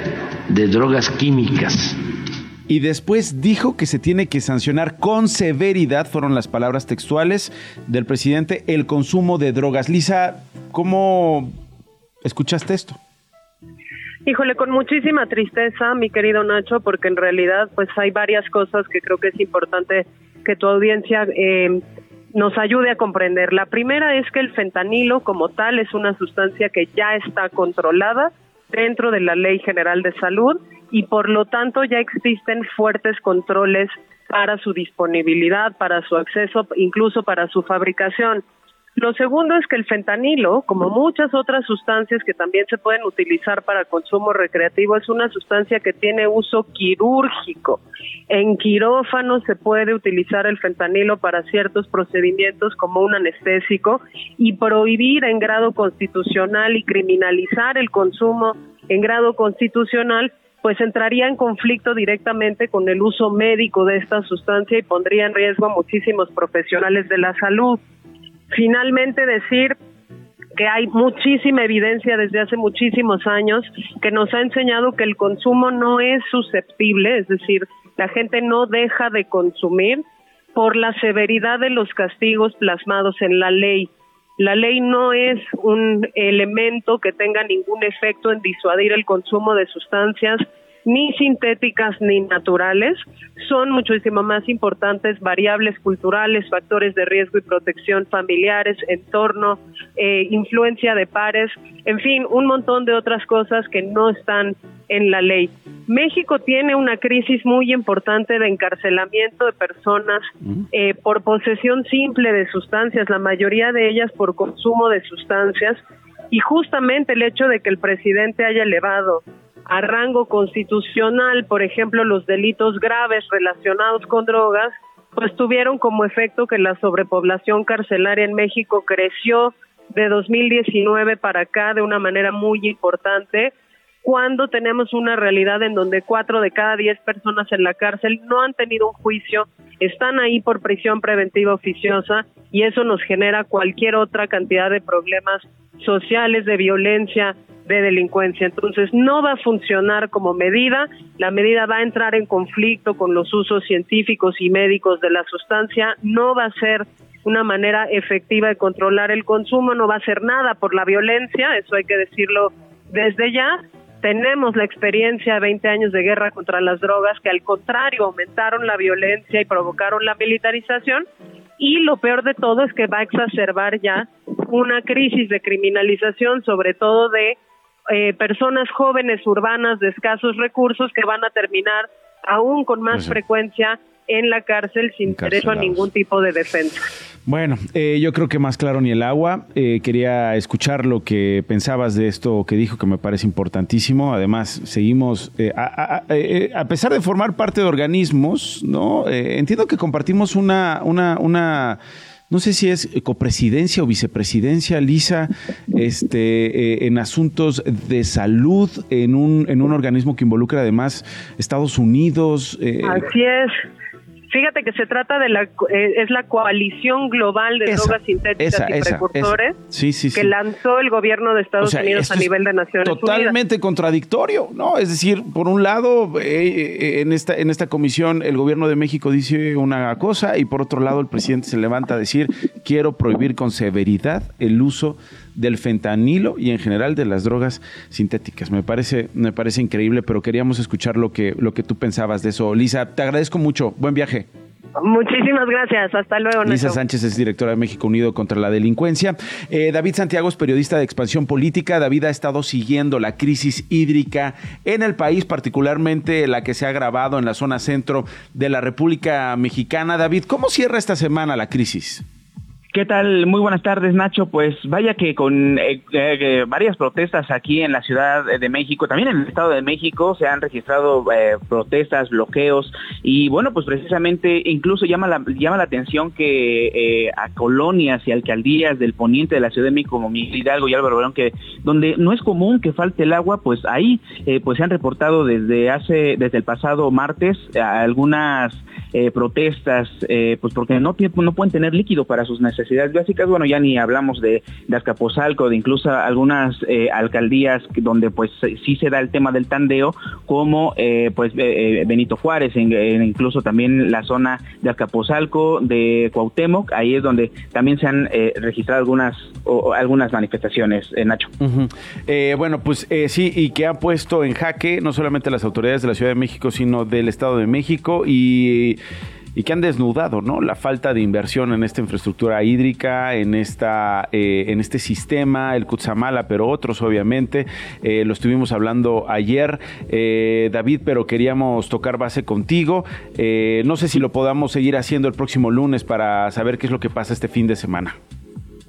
de drogas químicas y después dijo que se tiene que sancionar con severidad, fueron las palabras textuales del presidente, el consumo de drogas. Lisa, ¿cómo escuchaste esto? Híjole, con muchísima tristeza, mi querido Nacho, porque en realidad pues hay varias cosas que creo que es importante que tu audiencia eh, nos ayude a comprender. La primera es que el fentanilo como tal es una sustancia que ya está controlada dentro de la Ley General de Salud y por lo tanto ya existen fuertes controles para su disponibilidad, para su acceso, incluso para su fabricación. Lo segundo es que el fentanilo, como muchas otras sustancias que también se pueden utilizar para consumo recreativo, es una sustancia que tiene uso quirúrgico. En quirófano se puede utilizar el fentanilo para ciertos procedimientos como un anestésico y prohibir en grado constitucional y criminalizar el consumo en grado constitucional pues entraría en conflicto directamente con el uso médico de esta sustancia y pondría en riesgo a muchísimos profesionales de la salud. Finalmente decir que hay muchísima evidencia desde hace muchísimos años que nos ha enseñado que el consumo no es susceptible, es decir, la gente no deja de consumir por la severidad de los castigos plasmados en la ley. La ley no es un elemento que tenga ningún efecto en disuadir el consumo de sustancias ni sintéticas ni naturales, son muchísimo más importantes variables culturales, factores de riesgo y protección familiares, entorno, eh, influencia de pares, en fin, un montón de otras cosas que no están en la ley. México tiene una crisis muy importante de encarcelamiento de personas eh, por posesión simple de sustancias, la mayoría de ellas por consumo de sustancias, y justamente el hecho de que el presidente haya elevado a rango constitucional, por ejemplo, los delitos graves relacionados con drogas, pues tuvieron como efecto que la sobrepoblación carcelaria en México creció de 2019 para acá de una manera muy importante, cuando tenemos una realidad en donde cuatro de cada diez personas en la cárcel no han tenido un juicio, están ahí por prisión preventiva oficiosa y eso nos genera cualquier otra cantidad de problemas sociales, de violencia, de delincuencia. Entonces no va a funcionar como medida, la medida va a entrar en conflicto con los usos científicos y médicos de la sustancia, no va a ser una manera efectiva de controlar el consumo, no va a ser nada por la violencia, eso hay que decirlo desde ya. Tenemos la experiencia de 20 años de guerra contra las drogas que al contrario aumentaron la violencia y provocaron la militarización. Y lo peor de todo es que va a exacerbar ya una crisis de criminalización, sobre todo de eh, personas jóvenes urbanas de escasos recursos que van a terminar aún con más frecuencia en la cárcel sin derecho a ningún tipo de defensa. Bueno, eh, yo creo que más claro ni el agua. Eh, quería escuchar lo que pensabas de esto que dijo, que me parece importantísimo. Además, seguimos, eh, a, a, pesar de formar parte de organismos, ¿no? entiendo que compartimos una, una, una no sé si es copresidencia o vicepresidencia, Lisa, este, en asuntos de salud en un, en un organismo que involucra además Estados Unidos. Así es. Fíjate que se trata de la eh, es la coalición global de drogas sintéticas y precursores que lanzó el gobierno de Estados Unidos a nivel de Naciones Unidas. Totalmente contradictorio, ¿no? Es decir, por un lado eh, eh, en esta en esta comisión el gobierno de México dice una cosa y por otro lado el presidente se levanta a decir quiero prohibir con severidad el uso del fentanilo y en general de las drogas sintéticas. Me parece, me parece increíble, pero queríamos escuchar lo que, lo que tú pensabas de eso. Lisa, te agradezco mucho. Buen viaje. Muchísimas gracias. Hasta luego. Lisa Sánchez es directora de México Unido contra la Delincuencia. Eh, David Santiago es periodista de expansión política. David ha estado siguiendo la crisis hídrica en el país, particularmente la que se ha agravado en la zona centro de la República Mexicana. David, ¿cómo cierra esta semana la crisis? ¿Qué tal? Muy buenas tardes, Nacho. Pues vaya que con eh, eh, varias protestas aquí en la Ciudad de México, también en el Estado de México, se han registrado eh, protestas, bloqueos y bueno, pues precisamente incluso llama la, llama la atención que a colonias y alcaldías del poniente de la Ciudad de México, como Miguel Hidalgo y Álvaro Obregón, que donde no es común que falte el agua, pues ahí pues se han reportado desde hace, desde el pasado martes algunas protestas, pues porque no, no pueden tener líquido para sus necesidades necesidades básicas, bueno, ya ni hablamos de, de Azcapotzalco, de incluso algunas eh, alcaldías donde pues sí se da el tema del tandeo, como eh, pues eh, Benito Juárez, incluso también la zona de Azcapotzalco, de Cuauhtémoc, ahí es donde también se han registrado algunas o, algunas manifestaciones, Nacho. bueno, pues sí, y que ha puesto en jaque no solamente las autoridades de la Ciudad de México, sino del Estado de México y y que han desnudado ¿no? la falta de inversión en esta infraestructura hídrica, en, esta, eh, en este sistema, el Kutsamala, pero otros obviamente. Eh, lo estuvimos hablando ayer, eh, David, pero queríamos tocar base contigo. no sé si lo podamos seguir haciendo el próximo lunes para saber qué es lo que pasa este fin de semana.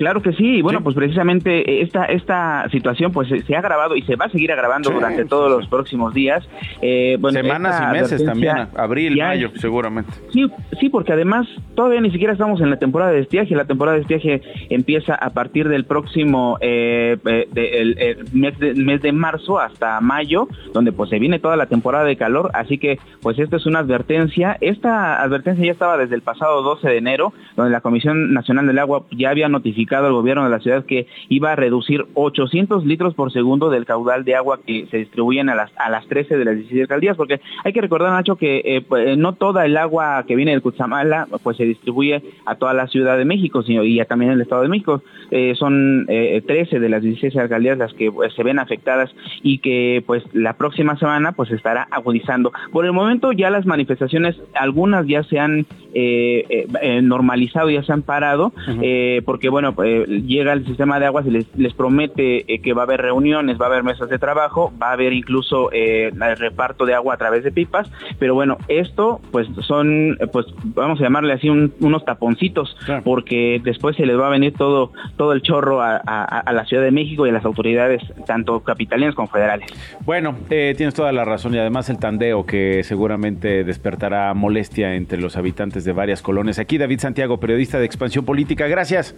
Claro que sí, y bueno, pues precisamente eh, esta, esta situación pues se ha agravado y se va a seguir agravando durante todos los próximos días. Eh, Semanas y meses también, abril, mayo, seguramente. Sí, sí, porque además todavía ni siquiera estamos en la temporada de estiaje, la temporada de estiaje empieza a partir del próximo eh, el, mes, de, mes de marzo hasta mayo, donde pues se viene toda la temporada de calor, así que pues esta es una advertencia, esta advertencia ya estaba desde el pasado 12 de enero, donde la Comisión Nacional del Agua ya había notificado al gobierno de la ciudad que iba a reducir 800 litros por segundo del caudal de agua que se distribuyen a las, a las 13 de las 16 alcaldías, porque hay que recordar, Nacho, que eh, pues, no toda el agua que viene del Cutzamala pues se distribuye a toda la Ciudad de México, sino, y también el Estado de México. Eh, son 13 eh, de las 16 alcaldías las que pues, se ven afectadas y que pues la próxima semana pues estará agudizando. Por el momento ya las manifestaciones, algunas ya se han eh, eh, normalizado, ya se han parado, eh, porque bueno, llega el sistema de aguas y les, les promete que va a haber reuniones, va a haber mesas de trabajo, va a haber incluso el reparto de agua a través de pipas, pero bueno, esto pues son, pues vamos a llamarle así unos taponcitos, porque después se les va a venir todo, todo el chorro a, a, la Ciudad de México y a las autoridades, tanto capitalinas como federales. Bueno, tienes toda la razón y además el tandeo que seguramente despertará molestia entre los habitantes de varias colonias. Aquí David Santiago, periodista de Expansión Política. Gracias.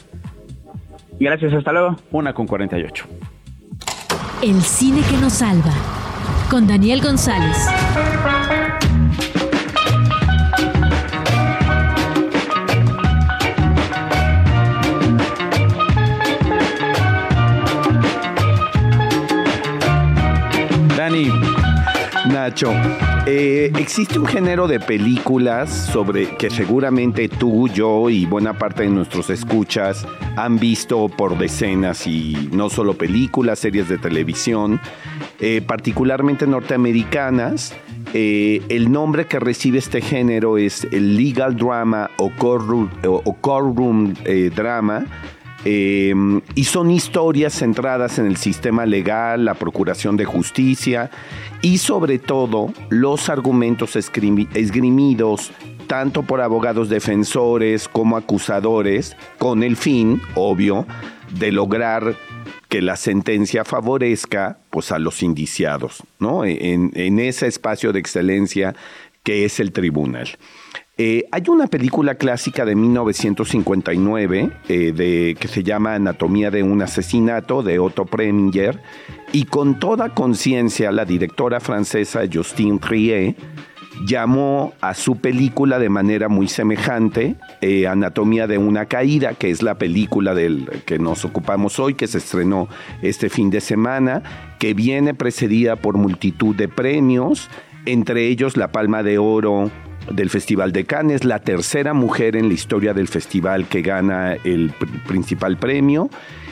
Gracias, hasta luego. Una con 48. El cine que nos salva. Con Daniel González. Dani, Nacho, eh, existe un género de películas sobre que seguramente tú, yo y buena parte de nuestros escuchas han visto por decenas y no solo películas, series de televisión, eh, particularmente norteamericanas. Eh, el nombre que recibe este género es el legal drama o courtroom, o drama Em, y son historias centradas en el sistema legal, la procuración de justicia y sobre todo los argumentos esgrimidos tanto por abogados defensores como acusadores con el fin, obvio, de lograr que la sentencia favorezca pues a los indiciados, ¿no? En, en ese espacio de excelencia que es el tribunal. Eh, hay una película clásica de 1959 eh, de, que se llama Anatomía de un asesinato de Otto Preminger y con toda conciencia la directora francesa Justine Trier llamó a su película de manera muy semejante eh, Anatomía de una caída, que es la película del que nos ocupamos hoy, que se estrenó este fin de semana, que viene precedida por multitud de premios, entre ellos la Palma de Oro del Festival de Cannes, la tercera mujer en la historia del festival que gana el principal premio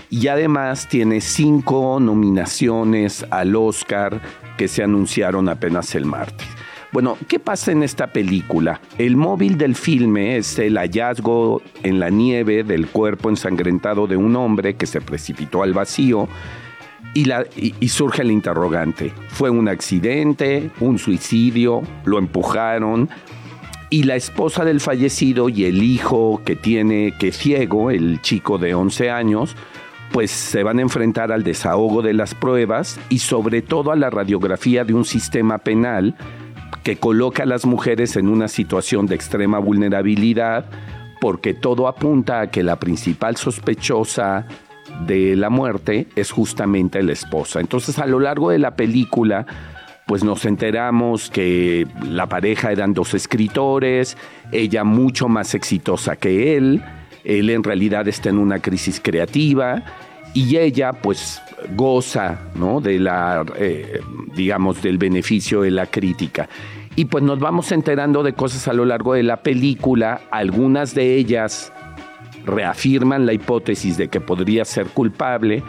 y además tiene cinco nominaciones al Oscar que se anunciaron apenas el martes. Bueno, ¿qué pasa en esta película? El móvil del filme es el hallazgo en la nieve del cuerpo ensangrentado de un hombre que se precipitó al vacío y, surge el interrogante. ¿Fue un accidente? ¿Un suicidio? ¿Lo empujaron? Y la esposa del fallecido y el hijo que tiene, que ciego, el chico de 11 años, pues se van a enfrentar al desahogo de las pruebas y sobre todo a la radiografía de un sistema penal que coloca a las mujeres en una situación de extrema vulnerabilidad porque todo apunta a que la principal sospechosa de la muerte es justamente la esposa. Entonces a lo largo de la película pues nos enteramos que la pareja eran dos escritores, ella mucho más exitosa que él, él en realidad está en una crisis creativa y ella pues goza, ¿no? De la, eh, digamos, del beneficio de la crítica. Y pues nos vamos enterando de cosas a lo largo de la película, algunas de ellas reafirman la hipótesis de que podría ser culpable,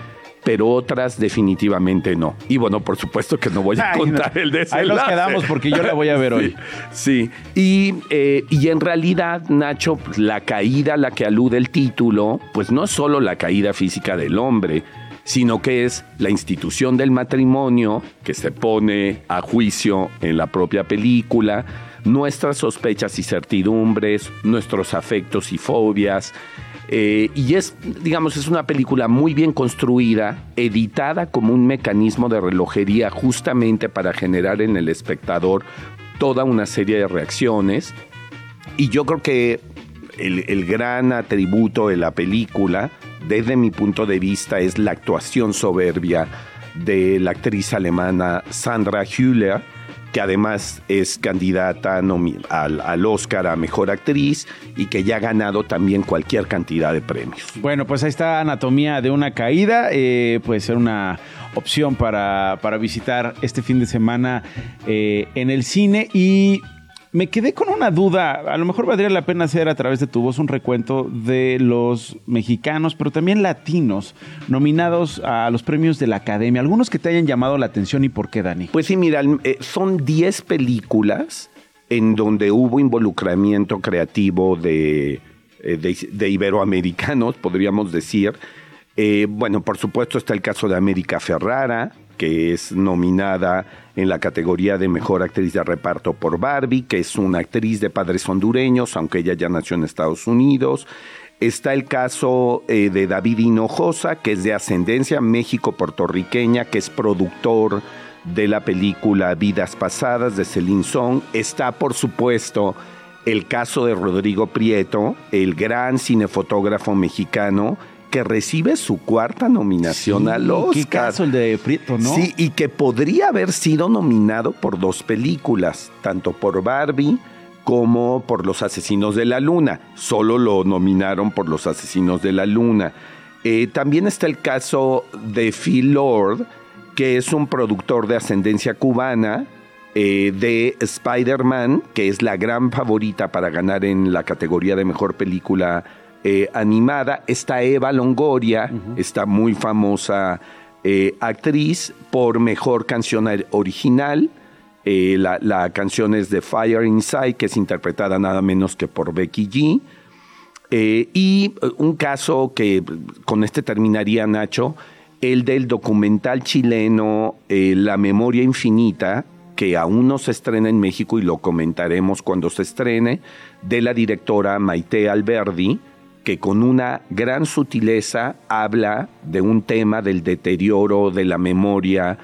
pero otras definitivamente no. Y bueno, por supuesto que no voy a contar el desenlace. Ahí nos quedamos porque yo la voy a ver hoy. Sí, Y, eh, y en realidad, Nacho, pues, la caída a la que alude el título, pues no es solo la caída física del hombre, sino que es la institución del matrimonio que se pone a juicio en la propia película, nuestras sospechas y certidumbres, nuestros afectos y fobias, eh, y es, digamos, es una película muy bien construida, editada como un mecanismo de relojería justamente para generar en el espectador toda una serie de reacciones. Y yo creo que el, el gran atributo de la película, desde mi punto de vista, es la actuación soberbia de la actriz alemana Sandra Hüller, que además es candidata al, al, Oscar a Mejor Actriz y que ya ha ganado también cualquier cantidad de premios. Bueno, pues ahí está Anatomía de una Caída, eh, puede ser una opción para, para visitar este fin de semana eh, en el cine y me quedé con una duda. A lo mejor valdría la pena hacer a través de tu voz un recuento de los mexicanos, pero también latinos, nominados a los premios de la Academia. Algunos que te hayan llamado la atención y por qué, Dani. Pues sí, mira, eh, son 10 películas en donde hubo involucramiento creativo de, eh, de, iberoamericanos, podríamos decir. Eh, bueno, por supuesto está el caso de América Ferrara, que es nominada en la categoría de Mejor Actriz de Reparto por Barbie, que es una actriz de padres hondureños, aunque ella ya nació en Estados Unidos. Está el caso eh, de David Hinojosa, que es de ascendencia México-puertorriqueña, que es productor de la película Vidas Pasadas de Celine Song. Está, por supuesto, el caso de Rodrigo Prieto, el gran cinefotógrafo mexicano, que recibe su cuarta nominación al Oscar. Qué caso el de Prieto, ¿no? Sí, y que podría haber sido nominado por dos películas, tanto por Barbie como por Los Asesinos de la Luna. Solo lo nominaron por Los Asesinos de la Luna. Eh, también está el caso de Phil Lord, que es un productor de ascendencia cubana eh, de Spider-Man, que es la gran favorita para ganar en la categoría de mejor película eh, animada. Está Eva Longoria, esta muy famosa eh, actriz, por mejor canción original. La, la, canción es de Fire Inside, que es interpretada nada menos que por Becky G. y un caso que con este terminaría Nacho, el del documental chileno eh, La Memoria Infinita, que aún no se estrena en México y lo comentaremos cuando se estrene, de la directora Maite Alberdi, que con una gran sutileza habla de un tema del deterioro de la memoria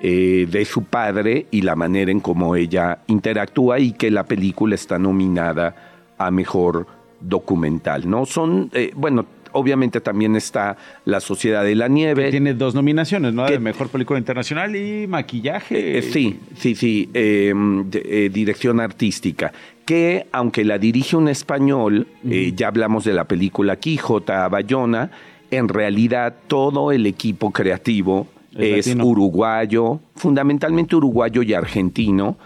eh, de su padre y la manera en cómo ella interactúa y que la película está nominada a mejor documental, ¿no? Son, eh, bueno, obviamente también está La Sociedad de la Nieve. tiene dos nominaciones, ¿no? de Mejor Película Internacional y Maquillaje. Eh, sí, sí, sí, em, eh, dirección artística. Que aunque la dirige un español, eh, ya hablamos de la película Quijote, Bayona, en realidad todo el equipo creativo es, uruguayo, fundamentalmente uruguayo y argentino.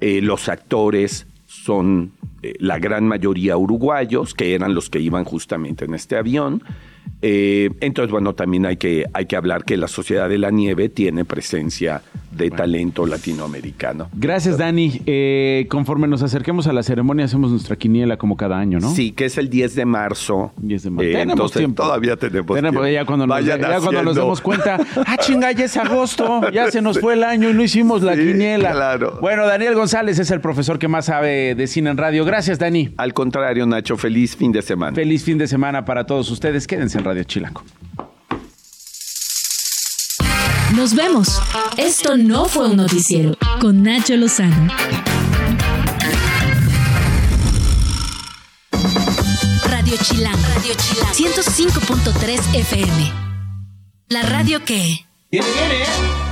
los actores son eh, la gran mayoría uruguayos, que eran los que iban justamente en este avión. Eh, entonces, bueno, también hay que, hay que hablar que la Sociedad de la Nieve tiene presencia de talento latinoamericano. Gracias, Dani. Eh, conforme nos acerquemos a la ceremonia, hacemos nuestra quiniela como cada año, ¿no? Sí, que es el 10 de marzo. 10 de marzo. tenemos tiempo. Todavía tenemos, tiempo. Ya cuando, nos, ya cuando nos damos cuenta, ah, chinga, ya es agosto, ya se nos fue el año y no hicimos la quiniela. Claro. Bueno, Daniel González es el profesor que más sabe de cine en radio. Gracias, Dani. Al contrario, Nacho, feliz fin de semana. Feliz fin de semana para todos ustedes. Quédense en Radio Chilango. Nos vemos. Esto no fue un noticiero con Nacho Lozano. Radio Chilango. Radio Chilango. 105.3 FM. La radio que... ¿Tiene, viene,